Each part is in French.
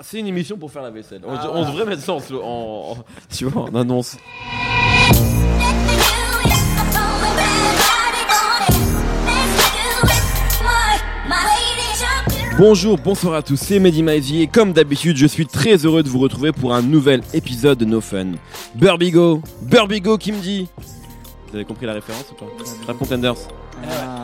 C'est une émission pour faire la vaisselle. On, on devrait mettre ça en, en- en- tu vois, en annonce. Bonjour, bonsoir à tous, c'est Mehdi Maizy et comme d'habitude, je suis très heureux de vous retrouver pour un nouvel épisode de No Fun. Burbigo, Burbigo qui me dit. Vous avez compris la référence ou pas? Rap Contenders.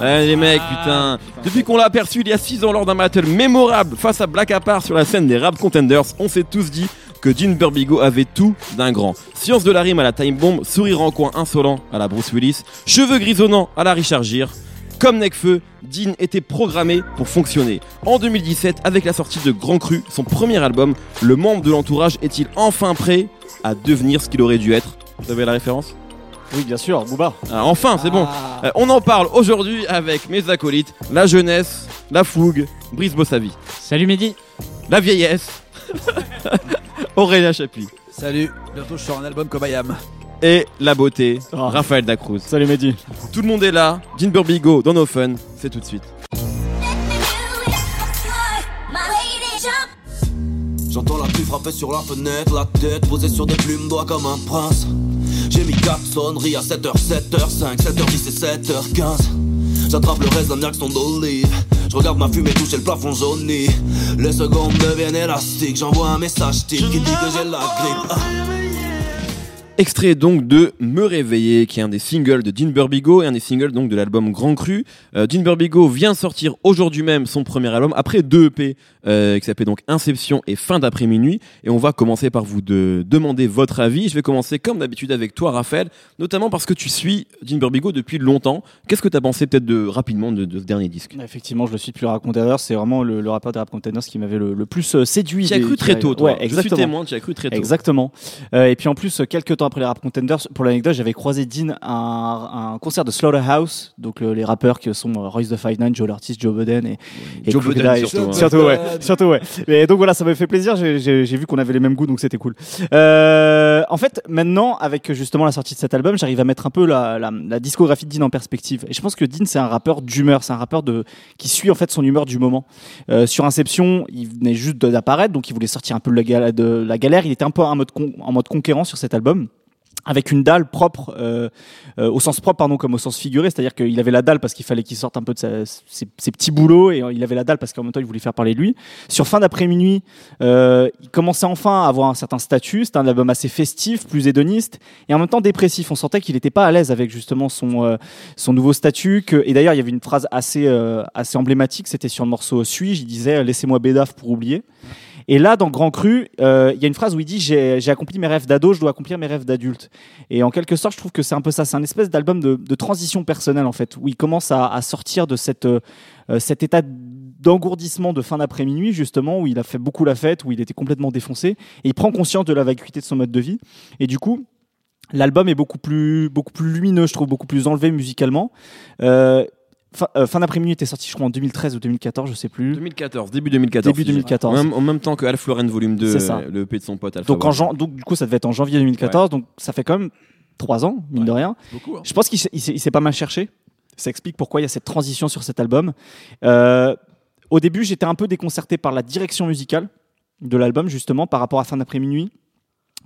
Ouais, les mecs, putain. Depuis qu'on l'a aperçu il y a 6 ans lors d'un battle mémorable face à Black Apart sur la scène des Rap Contenders, on s'est tous dit que Dean Burbigo avait tout d'un grand. Science de la rime à la Time Bomb, sourire en coin insolent à la Bruce Willis, cheveux grisonnants à la Richard Gere. Comme Necfeu, Dean était programmé pour fonctionner. En 2017, avec la sortie de Grand Cru, son premier album, le membre de l'entourage est-il enfin prêt à devenir ce qu'il aurait dû être? Vous avez la référence? Oui, bien sûr, Booba. Ah, Enfin, c'est bon. Euh, on en parle aujourd'hui avec mes acolytes, la jeunesse, la fougue, Brice Bossavi, Salut Mehdi la vieillesse, Aurélien Chapuis Salut, bientôt je sors un album comme I Am. et la beauté, Oh. Raphaël Dacruz. Salut Mehdi. Tout le monde est là, Dean Burbigo dans nos fun, c'est tout de suite. J'entends la pluie frapper sur la fenêtre, la tête posée sur des plumes d'oie comme un prince. J'ai mis 4 sonneries à 7h, 7h5, 7h10 et 7h15. J'attrape le reste d'un axon d'olive. Je regarde ma fumée toucher le plafond jauni. Les secondes deviennent élastiques. J'envoie un message type qui dit que j'ai la grippe. Ah. Extrait donc de Me Réveiller, qui est un des singles de Dean Burbigo et un des singles donc de l'album Grand Cru. Euh, Dean Burbigo vient sortir aujourd'hui même son premier album après deux EP euh, qui s'appelle donc Inception et Fin d'après minuit. Et on va commencer par vous de demander votre avis. Je vais commencer comme d'habitude avec toi, Raphaël, notamment parce que tu suis Dean Burbigo depuis longtemps. Qu'est-ce que tu as pensé peut-être de rapidement de, de ce dernier disque? Effectivement, je le suis depuis le Rap Containers. C'est vraiment le, le rappeur des Rap Containers qui m'avait le, le plus euh, séduit. Tu as cru très tôt, toi. Ouais, exactement. témoin, tu as cru très tôt. Exactement. Euh, et puis en plus, euh, quelques temps après les Rap Contenders, pour l'anecdote, j'avais croisé Dean à un, un concert de Slaughterhouse, donc le- les rappeurs qui sont euh, Royce the Five Nine, Joe Artist, Joe Budden et, et Joe. Budden, surtout, hein. Surtout, ouais. Surtout, ouais. Et donc voilà, ça m'a fait plaisir. J'ai- vu qu'on avait les mêmes goûts, donc c'était cool. Euh, en fait, maintenant, avec justement la sortie de cet album, j'arrive à mettre un peu la, la, la discographie de Dean en perspective. Et je pense que Dean, c'est un rappeur d'humeur, c'est un rappeur de qui suit en fait son humeur du moment. Euh, sur Inception, il venait juste d'apparaître, donc il voulait sortir un peu de la, gal- de la galère. Il était un peu en mode, con- en mode conquérant sur cet album avec une dalle propre euh, euh, au sens propre pardon comme au sens figuré. C'est-à-dire qu'il avait la dalle parce qu'il fallait qu'il sorte un peu de ses, ses petits boulots et il avait la dalle parce qu'en même temps il voulait faire parler de lui. Sur fin d'après-minuit euh, il commençait enfin à avoir un certain statut. C'était un album assez festif plus hédoniste et en même temps dépressif. On sentait qu'il n'était pas à l'aise avec justement son euh, son nouveau statut et d'ailleurs il y avait une phrase assez euh, assez emblématique. C'était sur le morceau Suis-je? Il disait laissez-moi bédaf pour oublier et là, dans Grand Cru, euh, il y a une phrase où il dit j'ai accompli mes rêves d'ado, je dois accomplir mes rêves d'adulte. Et en quelque sorte, je trouve que c'est un peu ça. C'est un espèce d'album de, transition personnelle en fait, où il commence à, sortir de cette, euh, euh, cet état d'engourdissement de fin d'après-minuit justement, où il a fait beaucoup la fête, où il était complètement défoncé, et il prend conscience de la vacuité de son mode de vie. Et du coup, l'album est beaucoup plus, lumineux, je trouve, beaucoup plus enlevé musicalement. Fin euh, fin d'après-minuit était sorti, je crois, en 2013 ou 2014, je sais plus. 2014, début 2014. Début si j'ai- 2014. En même, en même temps que Alpha Lauren Volume 2, C'est ça. euh, le EP de son pote Alpha Donc, en jan- donc du coup, ça devait être en janvier 2014, donc ça fait quand même trois ans, mine de rien. Beaucoup, hein. Je pense qu'il s'est- il s'est il s'est pas mal cherché. Ça explique pourquoi il y a cette transition sur cet album. Euh, au début, j'étais un peu déconcerté par la direction musicale de l'album, justement, par rapport à Fin d'après-minuit,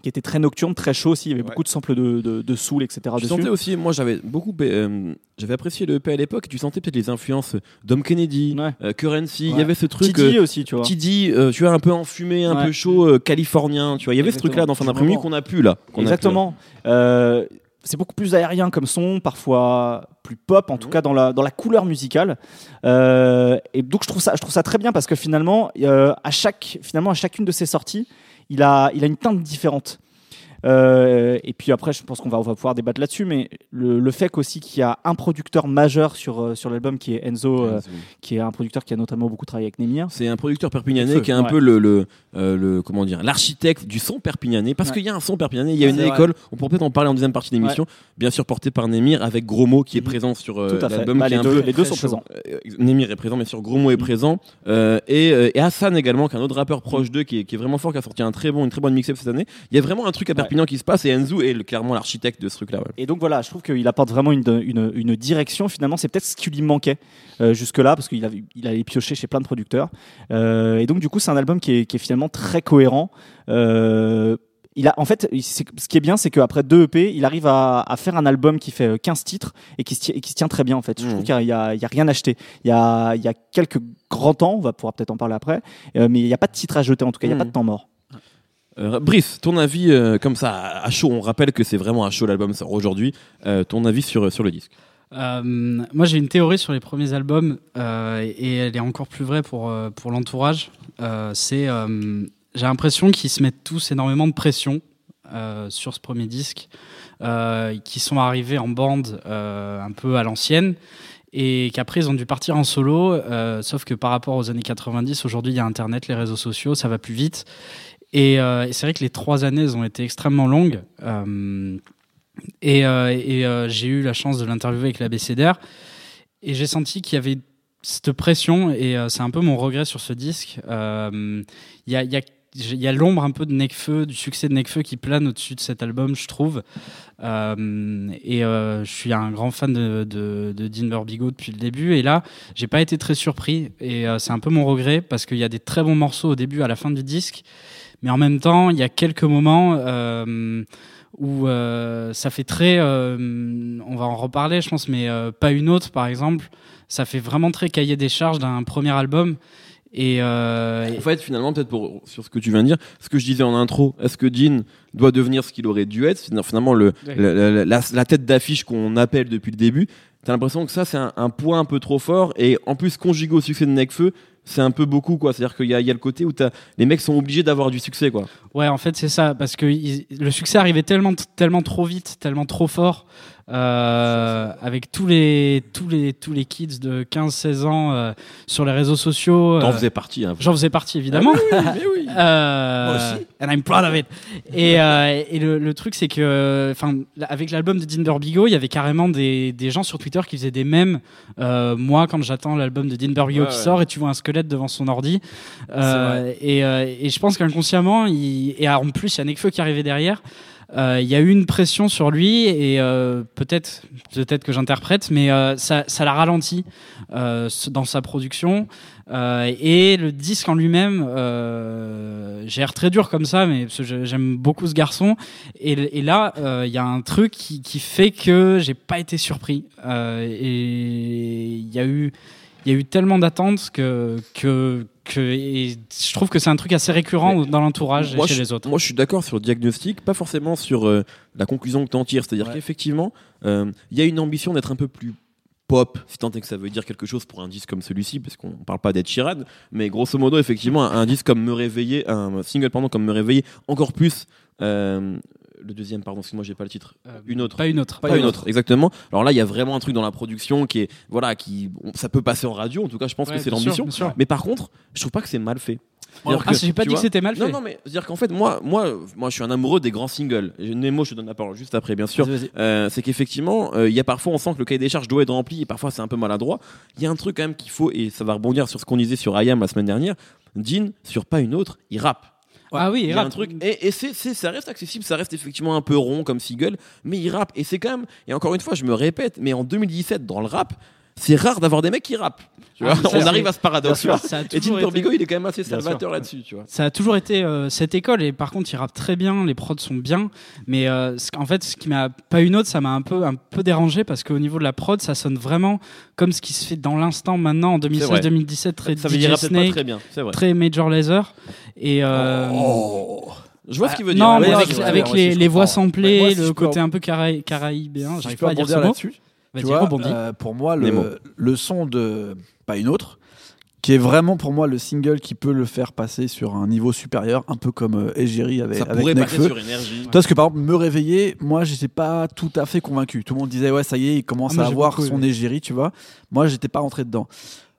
qui était très nocturne, très chaud aussi. Il y avait Ouais. beaucoup de samples de, de, de soul, etc. Dessus. sentais aussi, moi j'avais beaucoup, euh, j'avais apprécié le EP à l'époque. Tu sentais peut-être les influences Dom Kennedy, Ouais. euh, Currency. Il y avait ce truc. Tidi euh, aussi, tu vois. Tidi, euh, tu vois, un peu enfumé, un peu chaud, euh, californien. Tu vois, il y avait ce truc-là dans fin d'après-midi qu'on a plus là. Exactement. C'est beaucoup plus aérien comme son, parfois plus pop, en tout cas dans la, dans la couleur musicale. Et donc je trouve ça, je trouve ça très bien parce que finalement, à chaque, finalement, à chacune de ses sorties, il a, il a une teinte différente. Euh, et puis après, je pense qu'on va, on va pouvoir débattre là-dessus, mais le, le fait qu'aussi qu'il y a un producteur majeur sur, euh, sur l'album qui est Enzo, euh, qui est un producteur qui a notamment beaucoup travaillé avec Nemir. C'est un producteur perpignanais Feu, qui est un ouais. peu le, le, euh, le- comment dire l'architecte du son perpignanais parce Ouais. qu'il y a un son perpignanais, il y a une vrai. école. On pourrait peut-être en parler en deuxième partie d'émission. Bien sûr porté par Nemir avec Gros Mot qui est Mhm. présent sur euh, Tout à fait. l'album, Bah, les, deux, les deux sont présents. Euh, Nemir est présent, bien sûr, Gros Mot est Mhm. présent. Euh, et, euh, et Hassan également, qui est un autre rappeur proche d'eux, qui est, qui est vraiment fort, qui a sorti un très bon, une très bonne mixtape cette année. Il y a vraiment un truc à Perpignan qui se passe et Enzu est le- clairement l'architecte de ce truc-là. ouais. Et donc voilà, je trouve qu'il apporte vraiment une, une, une direction. Finalement, c'est peut-être ce qui lui manquait euh, jusque-là, parce qu'il avait, il allait piocher chez plein de producteurs. Euh, et donc, du coup, c'est un album qui est, qui est finalement très cohérent. Euh, il a, en fait, ce qui est bien, c'est qu'après deux EP, il arrive à, à faire un album qui fait euh, 15 titres et qui se, ti- et qui se tient très bien. En fait, je Mhm. trouve qu'il n'y a, a rien acheté. Il y a, il y a quelques grands temps, on va pouvoir peut-être en parler après, euh, mais il n'y a pas de titre à jeter. En tout cas, il n'y a pas de temps mort. Euh, Brice, ton avis euh, comme ça à chaud, on rappelle que c'est vraiment à chaud l'album sort aujourd'hui. Euh, ton avis sur, sur le disque moi, j'ai une théorie sur les premiers albums et elle est encore plus vraie pour, pour l'entourage. C'est, j'ai l'impression qu'ils se mettent tous énormément de pression sur ce premier disque, euh, qui sont arrivés en bande un peu à l'ancienne et qu'après ils ont dû partir en solo. sauf que par rapport aux années 90, aujourd'hui il y a Internet, les réseaux sociaux, ça va plus vite. Et, euh, c'est vrai que les trois années ont été extrêmement longues. Euh, et, euh, et, euh, j'ai eu la chance de l'interviewer avec la BCDR. Et j'ai senti qu'il y avait cette pression, et euh, c'est un peu mon regret sur ce disque. Euh, Il y a, y a il y a l'ombre un peu de Necfeu, du succès de Necfeu qui plane au-dessus de cet album, je trouve. Euh, et euh, je suis un grand fan de, de, de Dean Burbigo depuis le début. Et là, j'ai pas été très surpris. Et euh, c'est un peu mon regret parce qu'il y a des très bons morceaux au début, à la fin du disque. Mais en même temps, il y a quelques moments où ça fait très. on va en reparler, je pense, mais pas une autre, par exemple. Ça fait vraiment très cahier des charges d'un premier album. Et, euh, En fait, finalement, peut-être pour sur ce que tu viens de dire, ce que je disais en intro, est-ce que Dean doit devenir ce qu'il aurait dû être? Finalement, le, Ouais. la, la- la- la tête d'affiche qu'on appelle depuis le début, t'as l'impression que ça, c'est un, un point un peu trop fort. Et en plus, conjugué au succès de Necfeu, c'est un peu beaucoup, quoi. C'est-à-dire qu'il y a, il y a le côté où les mecs sont obligés d'avoir du succès, quoi. Ouais, en fait, c'est ça, parce que il- le succès arrivait tellement, tellement trop vite, tellement trop fort, euh, avec tous les, tous les, tous les kids de 15-16 ans euh, sur les réseaux sociaux. T'en euh, faisais partie, hein. J'en faisais partie, évidemment. mais oui. Euh, Moi aussi. And I'm proud of it. Et, euh, et le, le truc, c'est que, enfin, avec l'album de Dean Burbigo, il y avait carrément des, des gens sur Twitter qui faisaient des mèmes. Euh, moi, quand j'attends l'album de Dean Burbigo Ouais, qui ouais. sort et tu vois un squelette devant son ordi. Euh, et, euh, et je pense qu'inconsciemment, il, et en plus, il y a Nekfeu qui arrivait derrière. Euh, Il y a eu une pression sur lui et euh, peut-être, peut-être que j'interprète, mais euh, ça, ça l'a ralenti dans sa production. Et le disque en lui-même, j'ai l'air très dur comme ça, mais j'aime beaucoup ce garçon. Et, et là, il y a un truc qui, qui fait que j'ai pas été surpris. Et il y a eu, il y a eu tellement d'attentes que que que je trouve que c'est un truc assez récurrent dans l'entourage et chez je, les autres. moi, je suis d'accord sur le diagnostic, pas forcément sur euh, la conclusion que t'en tires. C'est-à-dire Ouais. qu'effectivement, euh, il y a une ambition d'être un peu plus pop, si tant est que ça veut dire quelque chose pour un disque comme celui-ci, parce qu'on parle pas d'Ed Sheeran, mais grosso modo, effectivement, un, un disque comme Me Réveiller, un single, pardon, comme Me Réveiller, encore plus. euh, le deuxième, pardon, excuse-moi, j'ai pas le titre. Euh, Une autre. Pas une autre. Pas, une autre, exactement. Alors là, il y a vraiment un truc dans la production qui est, voilà, qui, on- ça peut passer en radio. En tout cas, je pense Ouais, que c'est l'ambition. Mais par contre, je trouve pas que c'est mal fait. Ah, j'ai pas dit que c'était mal fait. non, non, mais c'est-à-dire qu'en fait, moi, moi, moi, je suis un amoureux des grands singles. Nemo, je te donne la parole juste après, bien sûr. Euh, c'est qu'effectivement, euh, il y a parfois, on sent que le cahier des charges doit être rempli et parfois c'est un peu maladroit. Il y a un truc quand même qu'il faut, et ça va rebondir sur ce qu'on disait sur IAM la semaine dernière. Dean, sur pas une autre, il rappe. Ah oui, Il y a rap. un truc, et, et c'est, c'est- ça reste accessible, ça reste effectivement un peu rond comme single, mais il rappe. Et c'est quand même, et encore une fois, je me répète, mais en 2017, dans le rap, c'est rare d'avoir des mecs qui rappent. Tu Ah, vois, on arrive à ce paradoxe. Et Burbigo, été- il est quand même assez salvateur là-dessus, tu vois. Ça a toujours été euh, cette école et par contre il rappe très bien, les prods sont bien, mais euh, en fait ce qui m'a pas une autre, ça m'a un peu un peu dérangé parce qu'au niveau de la prod, ça sonne vraiment comme ce qui se fait dans l'instant maintenant en 2016-2017 très Ça veut DJ Snake, très bien, vrai. très Major Lazer et euh, Je vois ce qu'il veut dire. non, mais avec, les, voix samplées, Ouais, moi, si le côté en- un peu caraï- caraïbéen, Si j'arrive pas à dire ce mot. Tu vois, euh, pour moi, le, le son de Pas une autre, qui est vraiment pour moi le single qui peut le faire passer sur un niveau supérieur, un peu comme euh, Egiri avec, Ça avec pourrait passer Nekfeu. sur énergie. Parce que par exemple, me réveiller, moi j'étais pas tout à fait convaincu. Tout le monde disait ouais, ça y est, il commence Ah, à avoir beaucoup son égérie, tu vois. Moi, j'étais pas rentré dedans.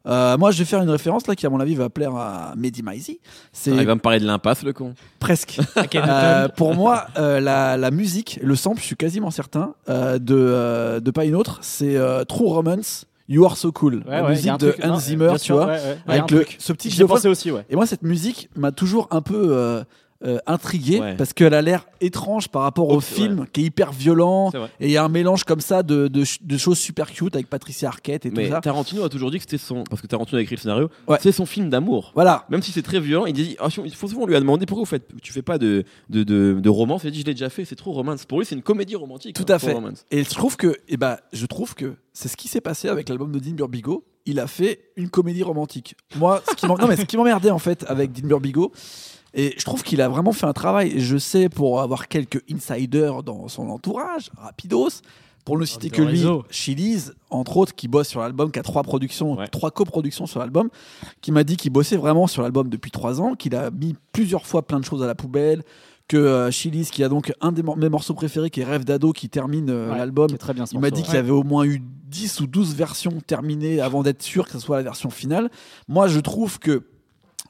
Euh, moi, je vais faire une référence là qui, à mon avis, va plaire à Mehdi Maizi. C'est Ah, il va me parler de l'impasse, le con. presque. Euh, pour moi, euh, la, la musique, le sample, je suis quasiment certain euh, de, euh, de pas une autre. C'est euh, True Romance, You Are So Cool, Ouais, la ouais, musique de truc- Hans non, Zimmer, tu sûr, vois, ouais, avec le, ce petit J'y ai xylophone. pensé aussi, ouais. Et moi, cette musique m'a toujours un peu. Euh, intrigué Ouais. parce qu'elle a l'air étrange par rapport au film qui est hyper violent et il y a un mélange comme ça de, de, ch- de choses super cute avec Patricia Arquette et Mais tout ça. Tarantino a toujours dit que c'était son. Parce que Tarantino a écrit le scénario, Ouais. c'est son film d'amour. Voilà. Même si c'est très violent, il dit. ah, il faut souvent on lui a demandé pourquoi vous faites, tu fais pas de, de, de, de romance? Il a dit je l'ai déjà fait, c'est trop romance. Pour lui, c'est une comédie romantique. Tout hein, à fait. romance. Et je trouve que, eh ben, je trouve que c'est ce qui s'est passé avec l'album de Dean Burbigo. Il a fait une comédie romantique. Moi, ce qui m'emmerdait en fait avec Dean Burbigo, et je trouve qu'il a vraiment fait un travail. Je sais pour avoir quelques insiders dans son entourage, rapidos. Pour ne citer de que lui. Chili's, entre autres, qui bosse sur l'album, qui a trois productions, Ouais. trois coproductions sur l'album, qui m'a dit qu'il bossait vraiment sur l'album depuis trois ans, qu'il a mis plusieurs fois plein de choses à la poubelle, que euh, Chili's, qui a donc un des mor- mes morceaux préférés, qui est Rêve d'ado, qui termine euh, Ouais, l'album, il m'a dit qu'il y avait au moins eu 10 ou 12 versions terminées avant d'être sûr que ce soit la version finale. Moi, je trouve que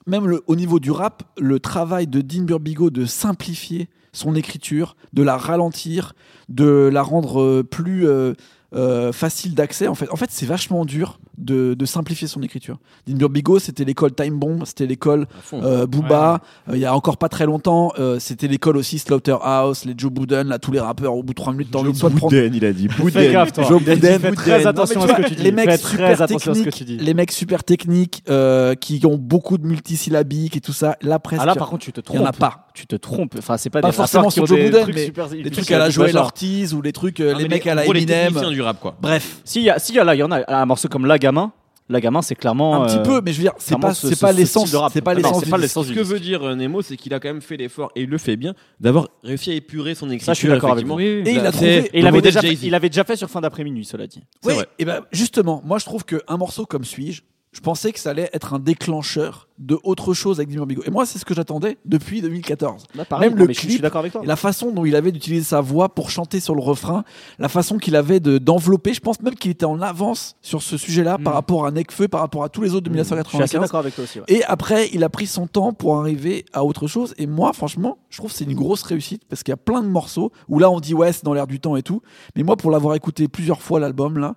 même au niveau du rap, le travail de Dean Burbigo de simplifier son écriture, de la ralentir, de la rendre euh, plus euh, euh, facile d'accès. En fait, en fait c'est vachement dur de, de simplifier son écriture. Dean Burbigo, c'était l'école Time Bomb, c'était l'école euh, Booba. Euh, il y a encore pas très longtemps, euh, c'était l'école aussi Slaughterhouse, les Joe Budden, là, tous les rappeurs au bout de 3 minutes, t'as envie de soit de prendre il a dit. Toi. Joe Il a dit, Budden, Fais Budden. très Non, attention à ce que tu dis. Les mecs Fais super très attention à ce que techniques, tu dis. les mecs super techniques euh, qui ont beaucoup de multisyllabiques et tout ça. Là, presque, Ah là, par contre, tu te il trompes. y en a pas. Tu te trompes. Enfin, c'est pas, Pas des forcément sur Joe Budden, trucs mais des trucs à la bizarres. Ortiz ou les trucs, les mecs à la Les Eminem. du rap, quoi. Bref, S'il y a, là, il y en a un morceau comme La Gamin. La Gamin, c'est clairement. un petit euh, peu, mais je veux dire, c'est pas, ce- c'est ce- pas ce l'essence, style de rap. c'est pas Ah l'essence. c'est du pas l'essence Ce que disque. veut dire euh, Nemo, c'est qu'il a quand même fait l'effort et il le fait bien d'avoir réussi à épurer son écriture. Ça, je suis d'accord avec vous. Et il a C'est trouvé. Et il avait, déjà fait, Jay-Z. il avait déjà fait sur fin d'après-minuit, cela dit. C'est Oui, vrai. et ben justement, moi je trouve qu'un morceau comme Suis-je, je pensais que ça allait être un déclencheur de autre chose avec Dean Burbigo. Et moi, c'est ce que j'attendais depuis 2014. Pareil, Même le je- clip, suis d'accord avec toi. Et la façon dont il avait d'utiliser sa voix pour chanter sur le refrain, la façon qu'il avait de- d'envelopper, je pense même qu'il était en avance sur ce sujet-là par Mm. rapport à Necfeu, par rapport à tous les autres de Je suis assez 1995. d'accord avec toi aussi. ouais. Et après, il a pris son temps pour arriver à autre chose. Et moi, franchement, je trouve que c'est une grosse réussite parce qu'il y a plein de morceaux où là, on dit ouais, c'est dans l'air du temps et tout. Mais moi, pour l'avoir écouté plusieurs fois l'album là,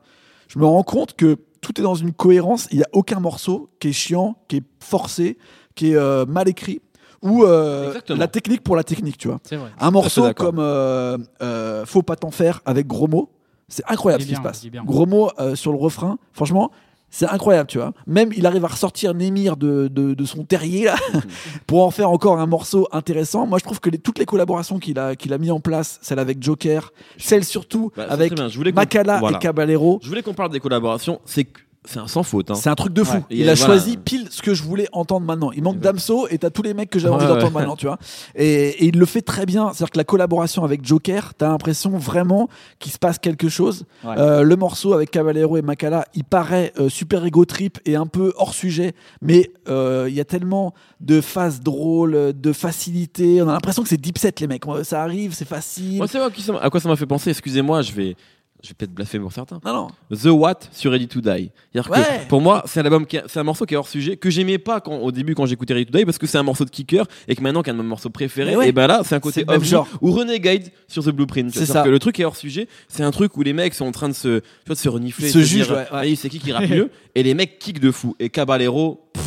je me rends compte que tout est dans une cohérence. Il n'y a aucun morceau qui est chiant, qui est forcé, qui est euh, mal écrit ou euh, la technique pour la technique, tu vois. Vrai. Un morceau comme euh, euh, Faut pas t'en faire avec Gros mots, c'est incroyable ce qui se passe. Gros mots euh, sur le refrain, franchement, c'est incroyable, tu vois. Même il arrive à ressortir Némir de, de, de son terrier là, pour en faire encore un morceau intéressant. Moi, je trouve que les- toutes les collaborations qu'il a, qu'il a mis en place, celle avec Joker, celle surtout Bah, avec. Je voulais voilà. et Caballero, Je voulais qu'on parle des collaborations. C'est que- c'est un sans faute. hein. c'est un truc de fou. Ouais. Il a voilà. choisi pile ce que je voulais entendre maintenant. Il manque. Damso et t'as tous les mecs que j'avais envie Ouais, d'entendre ouais. maintenant, tu vois. Et, et il le fait très bien. C'est-à-dire que la collaboration avec Joker, t'as l'impression vraiment qu'il se passe quelque chose. Euh, le morceau avec Caballero et Makala, il paraît euh, super ego trip et un peu hors sujet, mais euh, il y a tellement de phases drôles, de facilité. On a l'impression que c'est deep set les mecs. Ça arrive, c'est facile. Moi, c'est à quoi ça m'a fait penser. Excusez-moi, je vais, je vais peut-être blasphémer pour certains. Non, non. The What sur Ready to Die. Que, pour moi, c'est un album qui est- c'est un morceau qui est hors sujet que j'aimais pas quand, au début quand j'écoutais Ready to Die parce que c'est un morceau de kicker et que maintenant qu'un de mes morceaux préférés, ouais. et ben là c'est un côté ovni genre. ou Renegade sur The Blueprint. C'est ça. que le truc est hors sujet. C'est un truc où les mecs sont en train de se, tu vois, de se renifler, se de jugent, dire, ouais, c'est qui qui rappe mieux? Et les mecs kick de fou. Et Caballero, pff,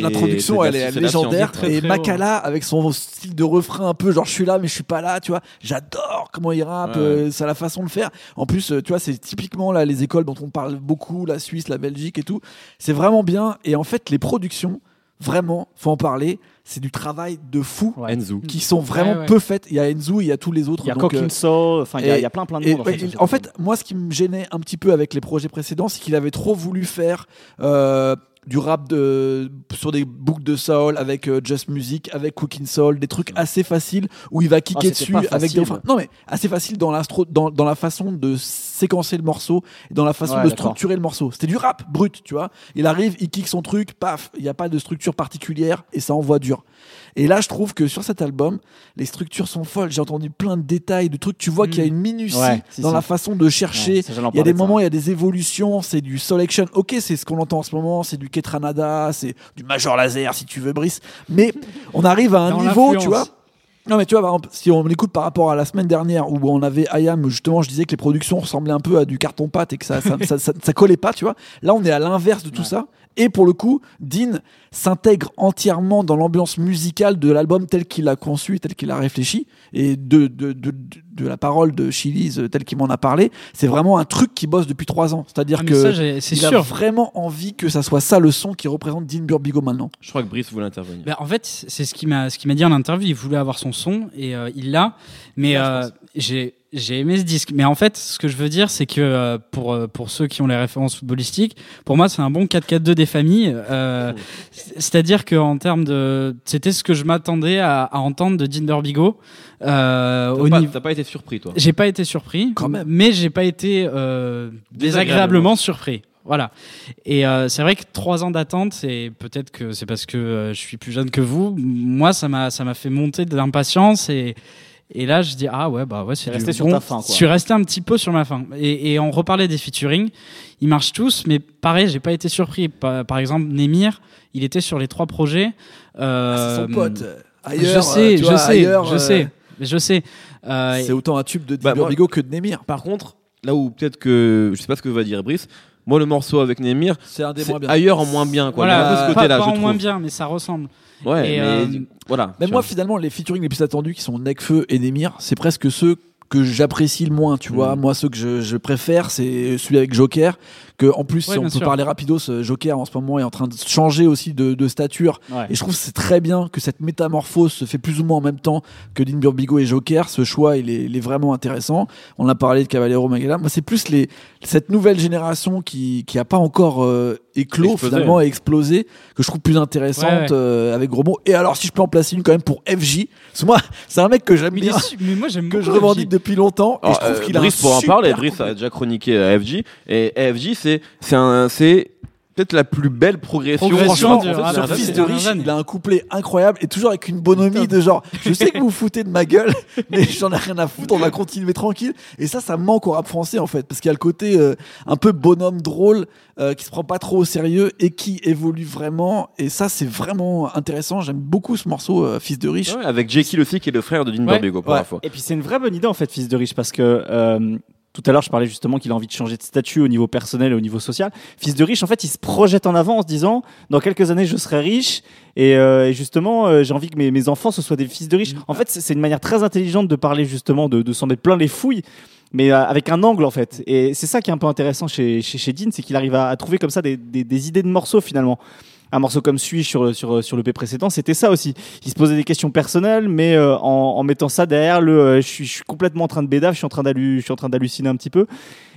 l'introduction, c'est elle de la- est légendaire. très, et très Makala, avec son style de refrain un peu genre je suis là mais je suis pas là, tu vois. J'adore comment il rappe, Ouais. euh, c'est la façon de faire. En plus, euh, tu vois, c'est typiquement là les écoles dont on parle beaucoup, la Suisse, la Belgique et tout. C'est vraiment bien. Et en fait, les productions, vraiment, faut en parler. C'est du travail de fou. Ouais. Enzo. Qui sont vraiment Ouais, ouais. peu faites. Il y a Enzo, il y a tous les autres. Il y a donc, euh, enfin, il y, a- y plein plein de monde. il- ce en fait, moi, ce qui me gênait un petit peu avec les projets précédents, c'est qu'il avait trop voulu faire euh, du rap de, sur des boucles de soul avec euh, Just Music, avec Cooking Soul, des trucs assez faciles où il va kicker Ah, dessus avec des. non, mais assez facile dans, l'astro- dans, dans la façon de séquencer le morceau et dans la façon Ouais, de structurer le morceau. C'était du rap brut, tu vois. Il arrive, il kick son truc, paf, il n'y a pas de structure particulière et ça envoie dur. Et là, je trouve que sur cet album, les structures sont folles. J'ai entendu plein de détails, de trucs. Tu vois Mm. qu'il y a une minutie Ouais, si, dans si. la façon de chercher. Ouais, ça, il y a des moments, il y a des évolutions, c'est du selection. Ok, c'est ce qu'on entend en ce moment, c'est du Ketranada, c'est du Major Laser si tu veux, Brice. Mais on arrive à un Dans niveau, tu vois, Non, mais tu vois, par exemple, si on l'écoute par rapport à la semaine dernière où on avait IAM, justement, je disais que les productions ressemblaient un peu à du carton-pâte et que ça ça, ça, ça- ça collait pas, tu vois. Là, on est à l'inverse de tout ça. Et pour le coup, Dean s'intègre entièrement dans l'ambiance musicale de l'album tel qu'il l'a conçu, tel qu'il a réfléchi, et de, de, de, de, de la parole de Chili's euh, tel qu'il m'en a parlé. C'est vraiment un truc qui bosse depuis trois ans. C'est-à-dire Ah, que c'est il a vraiment envie que ça soit ça le son qui représente Dean Burbigo maintenant. Je crois que Brice voulait intervenir. Ben, en fait, c'est ce qu'il m'a ce qu'il m'a dit en interview. Il voulait avoir son son et euh, il l'a. Mais euh, j'ai j'ai aimé ce disque. Mais en fait, ce que je veux dire, c'est que euh, pour euh, pour ceux qui ont les références footballistiques, pour moi, c'est un bon 4-4-2 des familles. Euh, C'est-à-dire que en termes de, c'était ce que je m'attendais à, à entendre de Dean Burbigo. Euh, T'as au pas, niveau- t'as pas été surpris, toi j'ai pas été surpris, Quand même. mais j'ai pas été euh, désagréablement surpris. Voilà. Et euh, c'est vrai que trois ans d'attente, et peut-être que c'est parce que euh, je suis plus jeune que vous. Moi, ça m'a ça m'a fait monter de l'impatience et et là, je dis ah ouais bah ouais c'est du resté sur bon. ta quoi. Je suis resté un petit peu sur ma fin. Et, et on reparlait des featuring. Ils marchent tous, mais pareil, j'ai pas été surpris. Par, par exemple, Nemir, il était sur les trois projets. Euh, Ah, c'est son pote. Ailleurs, je sais, euh, tu je vois, sais, ailleurs, je euh, sais, je sais. Euh, C'est autant un tube de Dean Bah, que de Nemir. Par contre, là où peut-être que. Je sais pas ce que va dire Brice. Moi, le morceau avec Nemir, C'est un des c'est moins bien. ailleurs en moins bien. Quoi. Il y a un peu voilà, ce pas, côté-là, pas je en moins bien, mais ça ressemble. Ouais, Et, mais euh, voilà. Tu moi, vois. finalement, les featuring les plus attendus qui sont Nekfeu et Nemir, c'est presque ceux que j'apprécie le moins, tu vois. Mm. Moi, ceux que je, je préfère, c'est celui avec Joker. Que, en plus, Ouais, si on peut sûr. parler rapidos, euh, Joker en ce moment est en train de changer aussi de, de stature. Ouais. Et je trouve que c'est très bien que cette métamorphose se fait plus ou moins en même temps que Dean Burbigo et Joker. Ce choix, il est, il est vraiment intéressant. On a parlé de Caballero Magala. Moi, c'est plus les, cette nouvelle génération qui, qui a pas encore euh, éclos, Explosé. finalement, et explosé, que je trouve plus intéressante Ouais, ouais. euh, avec gros mots. Et alors, si je peux en placer une quand même pour FJ, parce que moi, c'est un mec que j'aime bien, mais moi j'aime que je revendique depuis longtemps. et Alors, je trouve euh, qu'il a Brice, un pour en parler, Brice a déjà chroniqué à FJ. Et FJ, c'est c'est un- c'est peut-être la plus belle progression. Progression Franchement, du en fait, rap sur des Fils de dernières riche, années. il a un couplet incroyable et toujours avec une bonhomie de genre, je sais que vous vous foutez de ma gueule, mais j'en ai rien à foutre, on va continuer tranquille. Et ça, ça manque au rap français en fait, parce qu'il y a le côté euh, un peu bonhomme drôle, euh, qui se prend pas trop au sérieux et qui évolue vraiment. Et ça, c'est vraiment intéressant. J'aime beaucoup ce morceau, euh, Fils de riche. Ouais, avec Jekyll aussi, qui est le frère de Dean Ouais. Pour Ouais. la fois. Et puis c'est une vraie bonne idée en fait, fils de riche, parce que euh, tout à l'heure je parlais justement qu'il a envie de changer de statut au niveau personnel et au niveau social. Fils de riche, en fait, il se projette en avant en se disant dans quelques années je serai riche et, euh, et justement euh, j'ai envie que mes, enfants ce soient des fils de riches. En fait, c'est une manière très intelligente de parler justement de, s'en mettre plein les fouilles. Mais euh, avec un angle en fait, et c'est ça qui est un peu intéressant chez chez, chez Dean, c'est qu'il arrive à, trouver comme ça des, des idées de morceaux finalement. Un morceau comme Suis sur sur sur le P précédent, c'était ça aussi il se posait des questions personnelles, mais euh, en, en mettant ça derrière le, euh, je, suis, je suis complètement en train de bédave, je suis en train d'hallu- je suis en train d'halluciner un petit peu.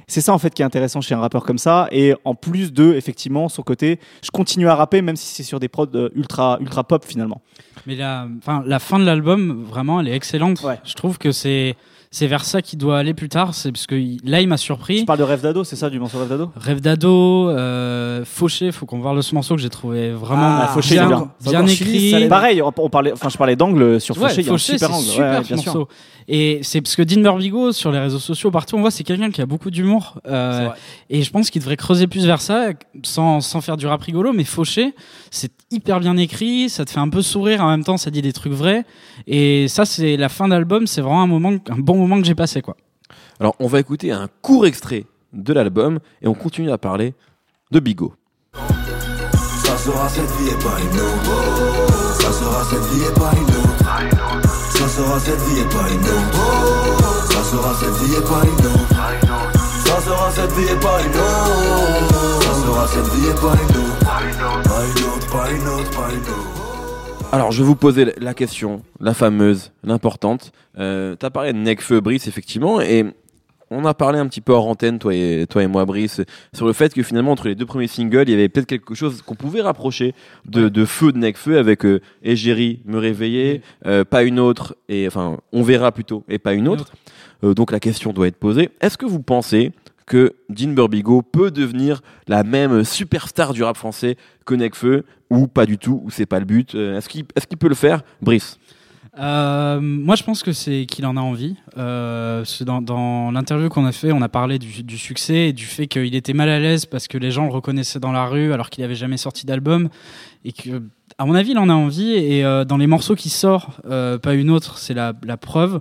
C'est ça en fait qui est intéressant chez un rappeur comme ça. Et en plus de effectivement son côté, je continue à rapper même si c'est sur des prods euh, ultra ultra pop finalement. Mais la, enfin, la fin de l'album, vraiment, elle est excellente. Ouais. Je trouve que c'est c'est vers ça qu'il doit aller plus tard. C'est parce que il- là, il m'a surpris. parle de Rêve d'ado, c'est ça du morceau Rêve d'ado? Rêve d'ado, euh, Fauché, faut qu'on parle de ce morceau que j'ai trouvé vraiment Ah, Fauché, bien, Chili, écrit. l'est- Pareil, on, parlait, enfin je parlais d'angle sur Ouais, Fauché, il y a un Fauché, super c'est angle. super Ouais, bien sûr. Et c'est parce que Dean Burbigo sur les réseaux sociaux partout on voit c'est quelqu'un qui a beaucoup d'humour euh, C'est vrai. et je pense qu'il devrait creuser plus vers ça sans, sans faire du rap rigolo mais Fauché c'est hyper bien écrit ça te fait un peu sourire en même temps ça dit des trucs vrais et ça c'est la fin d'album c'est vraiment un moment un bon moment que j'ai passé quoi Alors, on va écouter un court extrait de l'album et on continue à parler de Bigo. Ça sera cette vie et pas une autre. Ça sera cette vie et pas une autre. Ça sera cette vie et pas une autre. Ça sera cette vie et pas une autre. Ça sera cette vie et pas une autre. Ça sera cette vie et pas une autre. Pas une autre, pas une autre, pas une autre. Alors, je vais vous poser la question, la fameuse, l'importante. Euh, T'as parlé de Necfeu, Brice, effectivement, et on a parlé un petit peu hors antenne, toi et, toi et moi, Brice, sur le fait que finalement, entre les deux premiers singles, il y avait peut-être quelque chose qu'on pouvait rapprocher de, de Feu de Necfeu avec euh, Égérie, Me réveiller, euh, pas une autre, et enfin, on verra plutôt, et pas une autre. Euh, donc la question doit être posée. Est-ce que vous pensez que Dean Burbigo peut devenir la même superstar du rap français que Necfeu ou pas du tout, ou c'est pas le but Euh, Est-ce qu'il peut le faire? Brice Euh, moi, je pense que c'est qu'il en a envie. Euh, dans l'interview qu'on a fait, on a parlé du, succès et du fait qu'il était mal à l'aise parce que les gens le reconnaissaient dans la rue alors qu'il avait jamais sorti d'album et que à mon avis, il en a envie et dans les morceaux qui euh, pas une autre, c'est la preuve.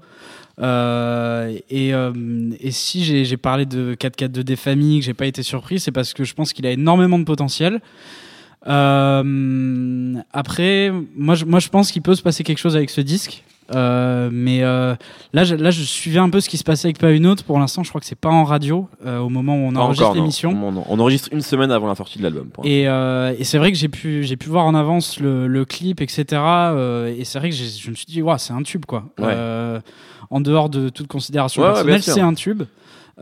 Euh, et, euh, et si j'ai parlé de 4-4 de des familles, que j'ai pas été surpris, c'est parce que je pense qu'il a énormément de potentiel. Euh, après, moi je, moi je pense qu'il peut se passer quelque chose avec ce disque. Euh, mais euh, là, je, là, je suivais un peu ce qui se passait avec Pas une autre. Pour l'instant, je crois que c'est pas en radio euh, au moment où on enregistre l'émission. On enregistre une semaine avant la sortie de l'album. Et, euh, et c'est vrai que j'ai pu, j'ai pu voir en avance le, le clip, etc. euh, et c'est vrai que je me suis dit, Ouah, c'est un tube, quoi. Ouais. Euh, en dehors de toute considération Ouais, ouais, personnelle, c'est un tube.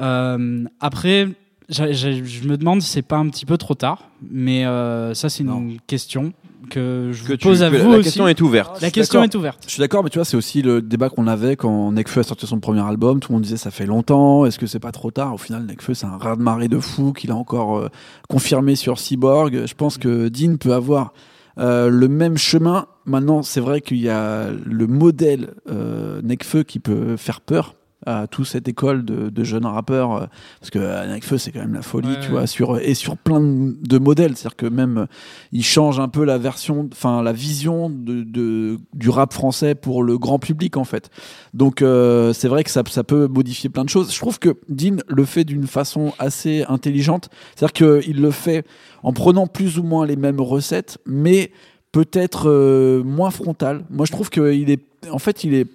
Euh, après, je me demande si c'est pas un petit peu trop tard. Mais euh, ça, c'est une Non. question que je Que vous tu- pose à que vous la aussi. question est ouverte. La question est ouverte. Je suis d'accord, mais tu vois, c'est aussi le débat qu'on avait quand Nekfeu a sorti son premier album. Tout le monde disait ça fait longtemps, est-ce que c'est pas trop tard? Au final, Nekfeu, c'est un raz de marée de fou qu'il a encore euh, confirmé sur Cyborg. Je pense que Dean peut avoir euh, le même chemin. Maintenant, c'est vrai qu'il y a le modèle euh, Nekfeu qui peut faire peur à toute cette école de, de jeunes rappeurs euh, parce que euh, Nekfeu c'est quand même la folie Ouais, tu ouais. vois sur et sur plein de, modèles. C'est à dire que même euh, il change un peu la version enfin la vision de, de- du rap français pour le grand public en fait. Donc euh, c'est vrai que ça, ça peut modifier plein de choses. Je trouve que Dean le fait d'une façon assez intelligente. C'est à dire qu'il le fait en prenant plus ou moins les mêmes recettes mais peut-être euh, moins frontal moi je trouve qu'il est en fait il est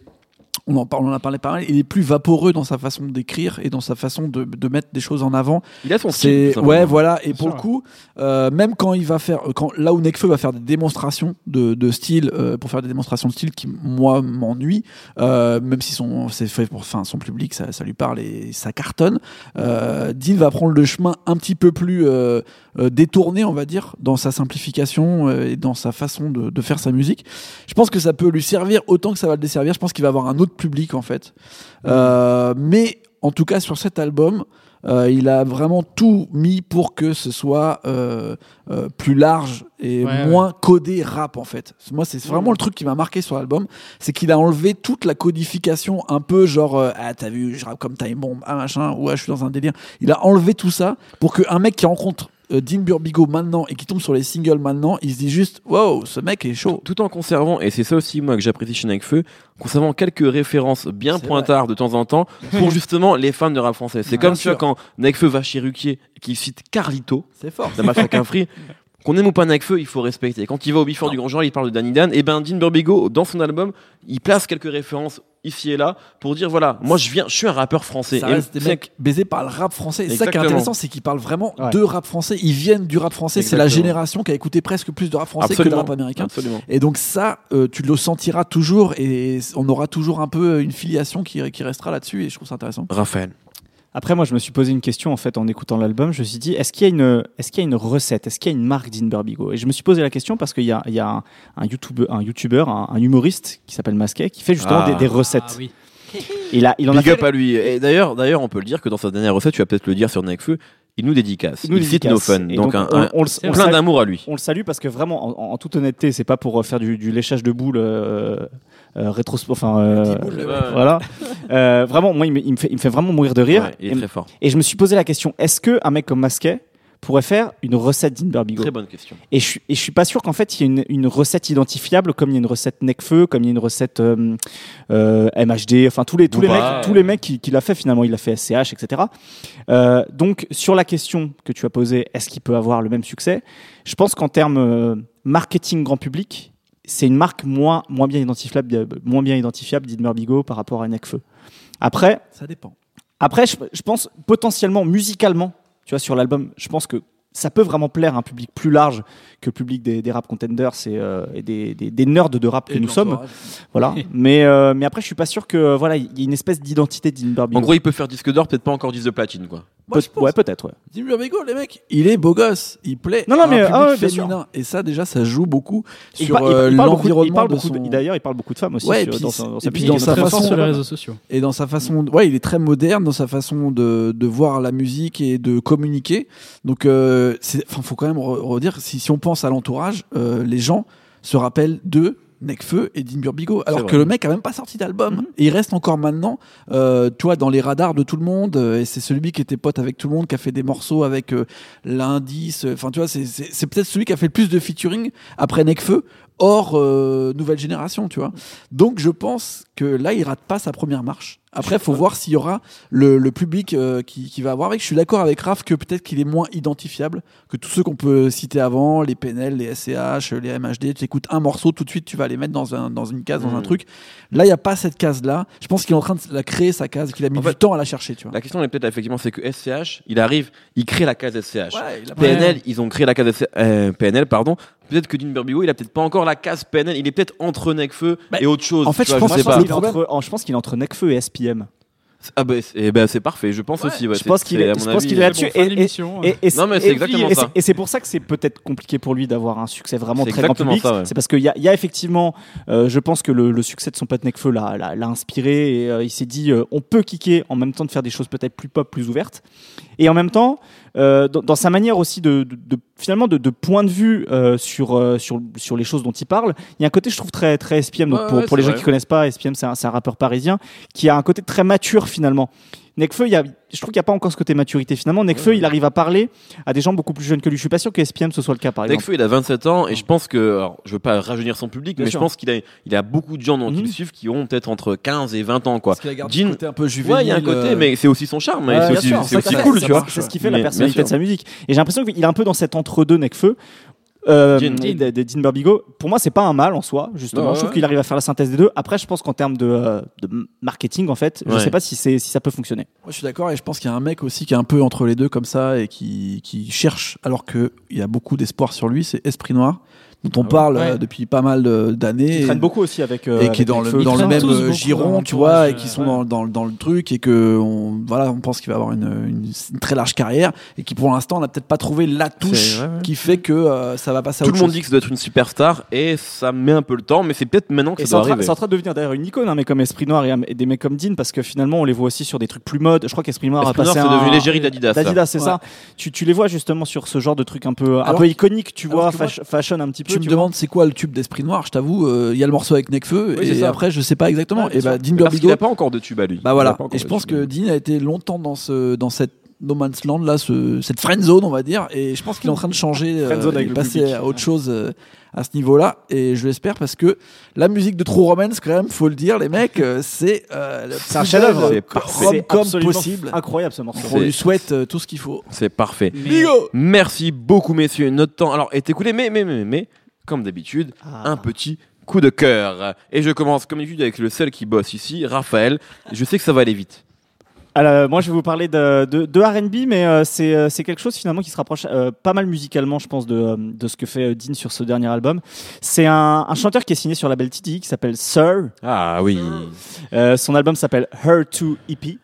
on en, parle, on en a parlé pas mal, il est plus vaporeux dans sa façon d'écrire et dans sa façon de, de mettre des choses en avant. Il a son style. Ouais voilà et pour sûr. le coup euh, même quand il va faire quand là où Nekfeu va faire des démonstrations de, de style euh, pour faire des démonstrations de style qui moi m'ennuient euh, même si son c'est fait pour enfin son public ça, ça lui parle et ça cartonne euh, Dean va prendre le chemin un petit peu plus euh, euh, détourné on va dire dans sa simplification euh, et dans sa façon de, de faire sa musique je pense que ça peut lui servir autant que ça va le desservir je pense qu'il va avoir un autre public en fait euh, mais en tout cas sur cet album euh, il a vraiment tout mis pour que ce soit euh, euh, plus large et Ouais, moins codé rap en fait. Moi c'est vraiment le truc qui m'a marqué sur l'album, c'est qu'il a enlevé toute la codification un peu genre ah t'as vu je rappe comme Time Bomb ah machin ouais je suis dans un délire. Il a enlevé tout ça pour qu'un mec qui rencontre Dean Burbigo maintenant et qui tombe sur les singles maintenant, il se dit juste wow ce mec est chaud. Tout en conservant, et c'est ça aussi moi que j'apprécie chez Nekfeu, conservant quelques références bien pointards de temps en temps pour justement les fans de rap français. C'est Ouais, comme tu vois quand Nekfeu va chez Ruquier et qu'il cite Carlito, C'est fort. la mafia qu'un free. Qu'on aime ou pas Nekfeu, il faut respecter. Quand il va au Before du Grand Jour, il parle de Danny Dan. Et ben, Dean Burbigo, dans son album, il place quelques références ici et là pour dire voilà, moi je viens, je suis un rappeur français. Ça Et reste des c'est- mecs baisés par le rap français. Et ça qui est intéressant, c'est qu'ils parlent vraiment Ouais. de rap français. Ils viennent du rap français. C'est la génération qui a écouté presque plus de rap français que de rap américain. Absolument. Et donc ça, euh, tu le sentiras toujours et on aura toujours un peu une filiation qui, qui restera là-dessus et je trouve ça intéressant. Raphaël. Après, moi, je me suis posé une question en fait en écoutant l'album. Je me suis dit, est-ce qu'il y a une, est-ce qu'il y a une recette, est-ce qu'il y a une marque Dean Burbigo Et je me suis posé la question parce qu'il y a, il y a un, un YouTuber, un YouTuber, un, un humoriste qui s'appelle Masquet qui fait justement Ah. des, des recettes. Ah oui. Il a, il en a Big fait. up à lui. Et d'ailleurs, d'ailleurs, on peut le dire que dans sa dernière recette, tu vas peut-être le dire sur Nekfeu, il nous dédicace. Il nous cite dédicace. nos fun. Et Donc, un, on, on le- on le plein salue- d'amour à lui. On le salue parce que vraiment, en, en toute honnêteté, c'est pas pour euh, faire du, du léchage de boules euh, euh, rétro, enfin euh, boule, voilà. Euh, vraiment, moi, il me, il me fait, il me fait vraiment mourir de rire. Ouais, il est et, très fort. et je me suis posé la question est-ce que un mec comme Masquet pourrait faire une recette Dean Burbigo Très bonne question. Et je, suis- et je suis pas sûr qu'en fait il y ait une, une recette identifiable comme il y a une recette Necfeu, comme il y a une recette euh, euh, MHD, enfin tous les tous les mecs, tous les mecs qui, qui l'a fait finalement, il l'a fait SCH, etc. Euh, donc sur la question que tu as posée, est-ce qu'il peut avoir le même succès? Je pense qu'en termes euh, marketing grand public, c'est une marque moins moins bien identifiable, moins bien identifiable d'Idmer Bigot par rapport à Necfeu. Après, Ça dépend. après, je, je pense potentiellement musicalement, tu vois, sur l'album, je pense que ça peut vraiment plaire à un public plus large que le public des, des rap contenders et, euh, et des, des, des nerds de rap que Et nous sommes. Voilà. mais, euh, mais après, je suis pas sûr que voilà, il y ait une espèce d'identité d'Inberby. En gros, il peut faire disque d'or, peut-être pas encore disque de platine, quoi. Moi, je pense- ouais, peut-être, ouais. Burbigo, les mecs, il est beau gosse, il plaît. Non, non, à mais, un ah public ouais, bien sûr. féminin. Et ça, déjà, ça joue beaucoup Il sur par- il- euh, il parle beaucoup de- il l'environnement parle de beaucoup de- son- D'ailleurs, il parle beaucoup de femmes aussi Ouais, et sur- puis dans, et sa puis musique. dans Il est sa très Très fort fort façon- sur les réseaux sociaux. et dans sa façon, ouais, il est très moderne dans sa façon de, de voir la musique et de communiquer. Donc, euh, c'est, enfin, faut quand même re- redire, si, si on pense à l'entourage, euh, les gens se rappellent de Necfeu et Dean Burbigo, alors que le mec a même pas sorti d'album. Mhm. Et il reste encore maintenant, euh, tu vois, dans les radars de tout le monde. euh, et c'est celui qui était pote avec tout le monde, qui a fait des morceaux avec euh, l'indice. Enfin, tu vois, c'est peut-être celui qui a fait le plus de featuring après Necfeu hors euh, nouvelle génération, tu vois. Donc je pense que là, il rate pas sa première marche. Après, faut voir s'il y aura le, le public euh, qui, qui va avoir avec. Je suis d'accord avec Raph que peut-être qu'il est moins identifiable que tous ceux qu'on peut citer avant, les PNL, les SCH, les MHD. Tu écoutes un morceau, tout de suite, tu vas les mettre dans, un, dans une case, dans un Mhm. truc. Là, il n'y a pas cette case-là. Je pense qu'il est en train de la créer, sa case, qu'il a mis En du fait, temps à la chercher, tu vois. La question est peut-être effectivement, c'est que SCH, il arrive, il crée la case SCH. Ouais, il a PNL, ils ont créé la case SC euh, PNL, pardon. Peut-être que Dean Burbigo, il a peut-être pas encore la case PNL. Il est peut-être entre Necfeu Bah, et autre chose. en fait, je vois, pense je qu'il est entre- je pense qu'il est entre Necfeu et SPM. Ah bah, c'est eh ben, c'est parfait. Je pense Ouais, aussi. ouais, je pense qu'il est- là-dessus. Bon, et- et- d'émission, Et, et c'est- Non, mais c'est et- exactement et ça. c'est- Et c'est pour ça que c'est peut-être compliqué pour lui d'avoir un succès vraiment très grand public. ouais. C'est parce qu'il y a, il y a effectivement, euh, je pense que le, le succès de son pote Nekfeu l'a, inspiré et euh, il s'est dit euh, on peut kicker en même temps de faire des choses peut-être plus pop, plus ouvertes. Et en même temps, dans, dans sa manière aussi de, de- de- finalement de, de point de vue euh, sur, euh, sur, sur les choses dont il parle, il y a un côté je trouve très, très SPM. Donc Ouais, pour, ouais, pour les gens qui connaissent pas, SPM c'est un, c'est un rappeur parisien qui a un côté très mature finalement. Nekfeu, il y a, je trouve qu'il n'y a pas encore ce côté maturité finalement. Nekfeu, il arrive à parler à des gens beaucoup plus jeunes que lui. Je suis pas sûr que SPM ce soit le cas par exemple. Nekfeu, il a 27 ans et je pense que, alors, je veux pas rajeunir son public, Bien mais sûr. je pense qu'il a, il a beaucoup de gens dont Mhm. il suivent qui ont peut-être entre 15 et 20 ans, quoi. Parce qu'il a gardé Jean- côté un peu juvénile. Ouais, il y a un côté, euh, mais c'est aussi son charme, Ouais, c'est aussi, sûr, cool, tu vois. C'est ce qui fait la personnalité de sa musique. Et j'ai l'impression qu'il est un peu dans cet entre-deux Nekfeu. Euh, Dean. de, de Dean Burbigo. Pour moi, c'est pas un mal en soi, justement. Ouais, je trouve ouais. qu'il arrive à faire la synthèse des deux. Après, je pense qu'en termes de, euh, de marketing, en fait, je Ouais. sais pas si, c'est, si ça peut fonctionner. Moi, je suis d'accord et je pense qu'il y a un mec aussi qui est un peu entre les deux comme ça et qui, qui cherche, alors qu'il y a beaucoup d'espoir sur lui, c'est Esprit Noir, dont on parle Ouais. euh, depuis pas mal d'années. Il traîne beaucoup aussi avec. euh, et qui est dans le, dans même euh, giron, tu vois, et qui sont ouais. dans, dans, dans le truc et que on, voilà, on pense qu'il va avoir une, une, une très large carrière et qui pour l'instant n'a peut-être pas trouvé la touche C'est- ouais, qui fait que euh, ça va passer à Tout le monde chose. dit que ça doit être une superstar et ça met un peu le temps, mais c'est peut-être maintenant que Et ça c'est en, doit train, arriver. c'est en train de devenir d'ailleurs une icône, hein, mais comme Esprit Noir et, et des mecs comme Dean, parce que finalement on les voit aussi sur des trucs plus mode. Je crois qu'Esprit Noir Esprit a Noir, passé c'est un- devenu l'égérie d'Adidas. d'Adidas, c'est ça. Tu, tu les vois justement sur ce genre de truc un peu, un iconique, tu vois, fashion un petit peu. Tu me vois. demandes c'est quoi le tube d'Esprit Noir, je t'avoue, euh, il y a le morceau avec Necfeu Oui, et ça. après je sais pas exactement. Ouais, et bah. Dean Parce qu'il n'a pas encore de tube à lui. Bah Il a voilà. Et je pense que Dean a été longtemps dans ce dans cette no man's land là, ce, cette friend zone on va dire. Et je pense qu'il est en train de changer, Friend zone euh, le passer public. à autre chose euh, à ce niveau-là. Et je l'espère parce que la musique de True Romance quand même, faut le dire, les mecs, euh, c'est euh, un chef-d'œuvre. absolument possible. Incroyable ce morceau. On lui souhaite euh, tout ce qu'il faut. C'est parfait. Mais- Merci beaucoup, messieurs. Notre temps alors est écoulé, mais, mais, mais, mais, comme d'habitude, Ah. un petit coup de cœur. Et je commence comme d'habitude avec le seul qui bosse ici, Raphaël. Je sais que ça va aller vite. Alors, moi, je vais vous parler de, de, de R&B, mais euh, c'est euh, c'est quelque chose finalement qui se rapproche euh, pas mal musicalement, je pense, de, euh, de ce que fait euh, Dean sur ce dernier album. C'est un, un chanteur qui est signé sur la belle TDI qui s'appelle Sir. Ah oui. Euh, son album s'appelle Her 2 EP.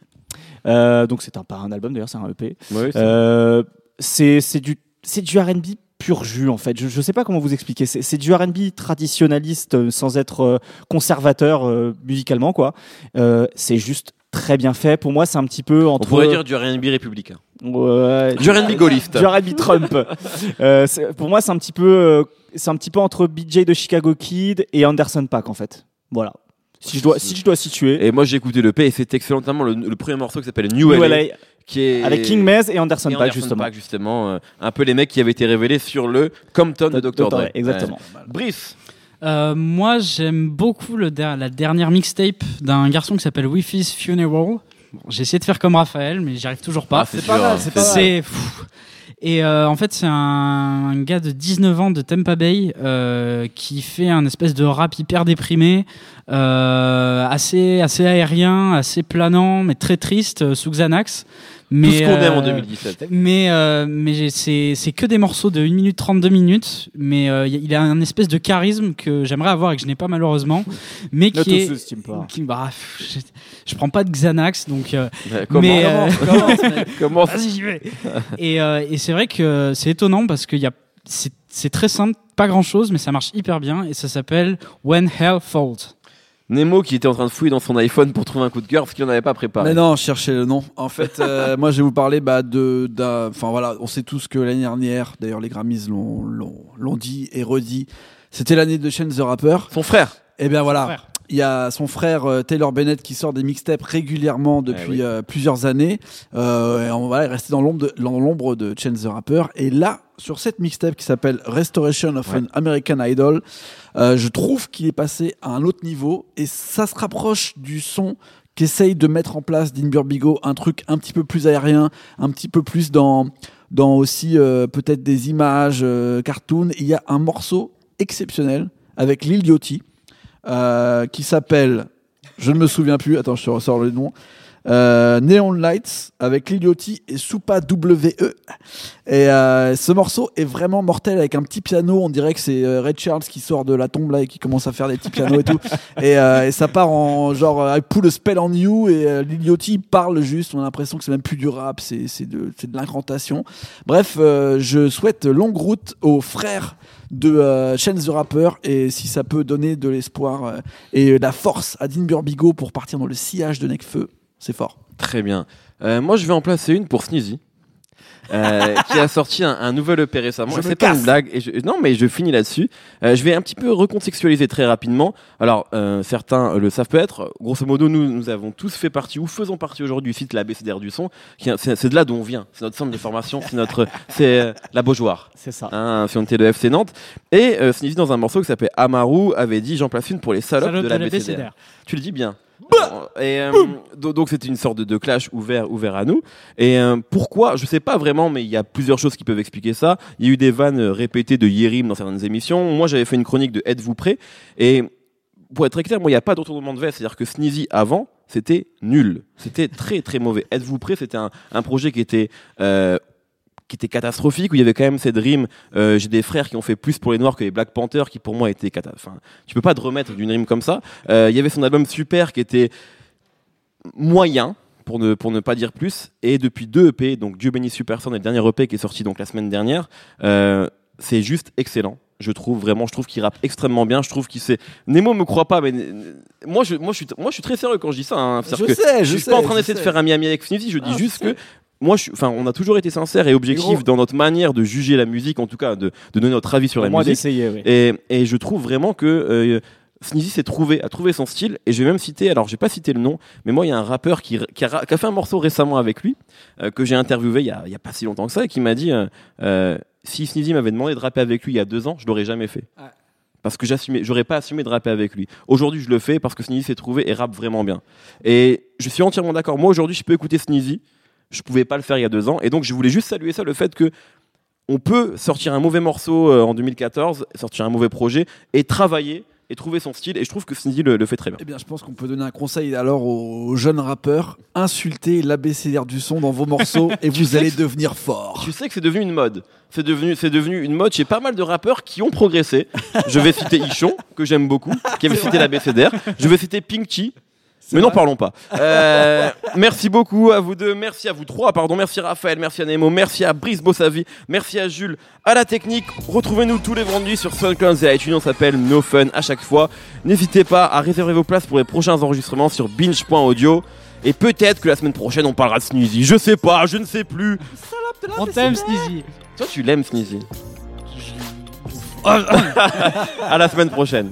Euh, donc c'est un pas un album d'ailleurs, c'est un EP. Ouais, c'est- Euh, c'est c'est du c'est du R&B pur jus en fait. Je, je sais pas comment vous expliquer. C'est c'est du R&B traditionnaliste euh, sans être euh, conservateur euh, musicalement quoi. Euh, c'est juste très bien fait. Pour moi, c'est un petit peu On entre pourrait dire du R&B républicain. Ouais, Du R&B gaulliste. du R&B Trump. Euh, c'est- pour moi, c'est un petit peu euh, c'est un petit peu entre BJ de Chicago Kid et Anderson Paak en fait. Voilà. Si je dois si je dois situer Et moi j'ai écouté le P et c'est excellent, notamment le, le premier morceau qui s'appelle New, New LA, LA, qui est avec King Mez et Anderson et Paak Anderson justement. Paak, justement, euh, un peu les mecs qui avaient été révélés sur le Compton de Dr. Dr. Dre. Exactement. Ouais. Brice. Euh, moi, j'aime beaucoup le der- la dernière mixtape d'un garçon qui s'appelle Wi-Fi's Funeral. Bon, J'ai essayé de faire comme Raphaël, mais j'y arrive toujours pas. Ah, c'est dur, hein. C'est fou. Et euh, en fait, c'est un, gars de 19 ans de Tampa Bay euh, qui fait un espèce de rap hyper déprimé, euh, assez, assez aérien, assez planant, mais très triste, sous Xanax. Mais, Tout ce qu'on aime en euh, 2017. mais, euh, mais c'est que des morceaux de 1 minute 32 minutes, mais euh, il a un espèce de charisme que j'aimerais avoir et que je n'ai pas malheureusement, mais qui est. sous-estime pas. Qui, bah, je, je prends pas de Xanax, donc euh, Comment, mais, euh, comment vas-y vais. et euh, et c'est vrai que c'est étonnant parce que y a, c'est c'est très simple, pas grand chose, mais ça marche hyper bien et ça s'appelle When Hell Falls. Nemo qui était en train de fouiller dans son iPhone pour trouver un coup de cœur parce qu'il n'en avait pas préparé. Mais non, cherchez le nom. En fait, euh, moi, je vais vous parler bah, de. d'un- Enfin voilà, on sait tous que l'année dernière, d'ailleurs, les Grammys l'ont- l'ont l'ont dit et redit. C'était l'année de Chance the Rapper. Son frère. Et bien voilà. Frère. Il y a son frère euh, Taylor Bennett qui sort des mixtapes régulièrement depuis oui. euh, plusieurs années. Euh, et on va rester dans l'ombre de, dans l'ombre de Chance the Rapper. Et là, sur cette mixtape qui s'appelle Restoration of an American Idol, euh, je trouve qu'il est passé à un autre niveau et ça se rapproche du son qu'essaye de mettre en place Dean Burbigo, un truc un petit peu plus aérien, un petit peu plus dans, dans aussi peut-être des images, cartoon. Il y a un morceau exceptionnel avec Lil Yachty qui s'appelle, je ne me souviens plus, attends, je te ressors le nom. Euh, Neon Lights avec Lil Yachty et Soupa WE. Et euh, ce morceau est vraiment mortel avec un petit piano. On dirait que c'est euh, Red Charles qui sort de la tombe là et qui commence à faire des petits pianos et tout. Et, euh, et ça part en genre I put a spell on you et Lil Yachty parle juste. On a l'impression que c'est même plus du rap, c'est de, de l'incantation. Bref, je souhaite longue route aux frères de euh, Chance the Rapper et si ça peut donner de l'espoir euh, et de la force à Dean Burbigo pour partir dans le sillage de Necfeu, c'est fort. Très bien. Euh, moi, je vais en placer une pour Sneezy. euh, qui a sorti un, un nouvel EP récemment. C'est pas une blague. Et je- non, mais je finis là-dessus. Euh, je vais un petit peu recontextualiser très rapidement. Alors, euh, certains le savent peut-être. Grosso modo, nous, nous avons tous fait partie ou faisons partie aujourd'hui du site l'ABCDR du son. C'est de là d'où on vient. C'est notre centre de formation. C'est notre, c'est la Beaujoire. C'est ça. Hein, si on était de FC Nantes. Et Sneezy, dans un morceau qui s'appelait Amaru, avait dit J'en place une pour les salopes Salope de de la la BCDR. BCDR. Tu le dis bien. et euh, do- donc c'était une sorte de, de clash ouvert ouvert à nous. Et euh, pourquoi Je sais pas vraiment, mais il y a plusieurs choses qui peuvent expliquer ça. Il y a eu des vannes euh, répétées de Yérim dans certaines émissions. Moi, j'avais fait une chronique de Êtes-vous prêt? Et pour être très clair, moi, il n'y a pas de retournement de veste. C'est-à-dire que Sneezy avant, c'était nul. C'était très très mauvais. Êtes-vous prêt? C'était un, un projet qui était euh, qui était catastrophique où il y avait quand même cette rime euh, j'ai des frères qui ont fait plus pour les noirs que les Black Panthers qui pour moi étaient cata enfin tu peux pas te remettre d'une rime comme ça Euh, il y avait son album Super qui était moyen pour ne, pour ne pas dire plus et depuis deux EP donc Dieu bénisse Super Son et le dernier EP qui est sorti donc la semaine dernière euh, c'est juste excellent je trouve vraiment je trouve qu'il rappe extrêmement bien je trouve qu'il sait Nemo me croit pas mais moi je moi je suis moi je suis très sérieux quand je dis ça hein. Je que sais, je je suis pas en train d'essayer de faire un Miami avec Sneezy je dis Ah, juste que moi, je, enfin, on a toujours été sincère et objectif dans notre manière de juger la musique, en tout cas, de, de donner notre avis sur la moins musique. d'essayer, oui. Et, et je trouve vraiment que euh, Sneezy s'est trouvé, a trouvé son style. Et je vais même citer, alors j'ai pas cité le nom, mais moi, il y a un rappeur qui, qui, a, ra- qui a fait un morceau récemment avec lui, euh, que j'ai interviewé il y, a, il y a pas si longtemps que ça, et qui m'a dit euh, euh, si Sneezy m'avait demandé de rapper avec lui il y a deux ans, je l'aurais jamais fait. Parce que j'assumais, j'aurais pas assumé de rapper avec lui. Aujourd'hui, je le fais parce que Sneezy s'est trouvé et rappe vraiment bien. Et je suis entièrement d'accord. Moi, aujourd'hui, je peux écouter Sneezy. Je pouvais pas le faire il y a deux ans. Et donc, je voulais juste saluer ça, le fait que on peut sortir un mauvais morceau euh, en 2014, sortir un mauvais projet et travailler et trouver son style. Et je trouve que Sneezy le, le fait très bien. Eh bien, je pense qu'on peut donner un conseil alors aux jeunes rappeurs insultez l'ABCDR du son dans vos morceaux et vous allez devenir fort. Tu sais que c'est devenu une mode. C'est devenu, c'est devenu une mode chez pas mal de rappeurs qui ont progressé. Je vais citer Ichon, que j'aime beaucoup, qui avait cité la BCDR. Je vais citer Pink Chi. Mais non, parlons pas. Euh, merci beaucoup à vous deux, merci à vous trois, pardon, merci à Raphaël, merci à Nemo, merci à Brice Bossavi, merci à Jules, à la technique. Retrouvez-nous tous les vendredis sur SoundCloud et iTunes, on s'appelle No Fun à chaque fois. N'hésitez pas à réserver vos places pour les prochains enregistrements sur binge.audio. Et peut-être que la semaine prochaine on parlera de Sneezy. Je sais pas, je ne sais plus. On t'aime, Sneezy. Toi, tu l'aimes, Sneezy. à la semaine prochaine.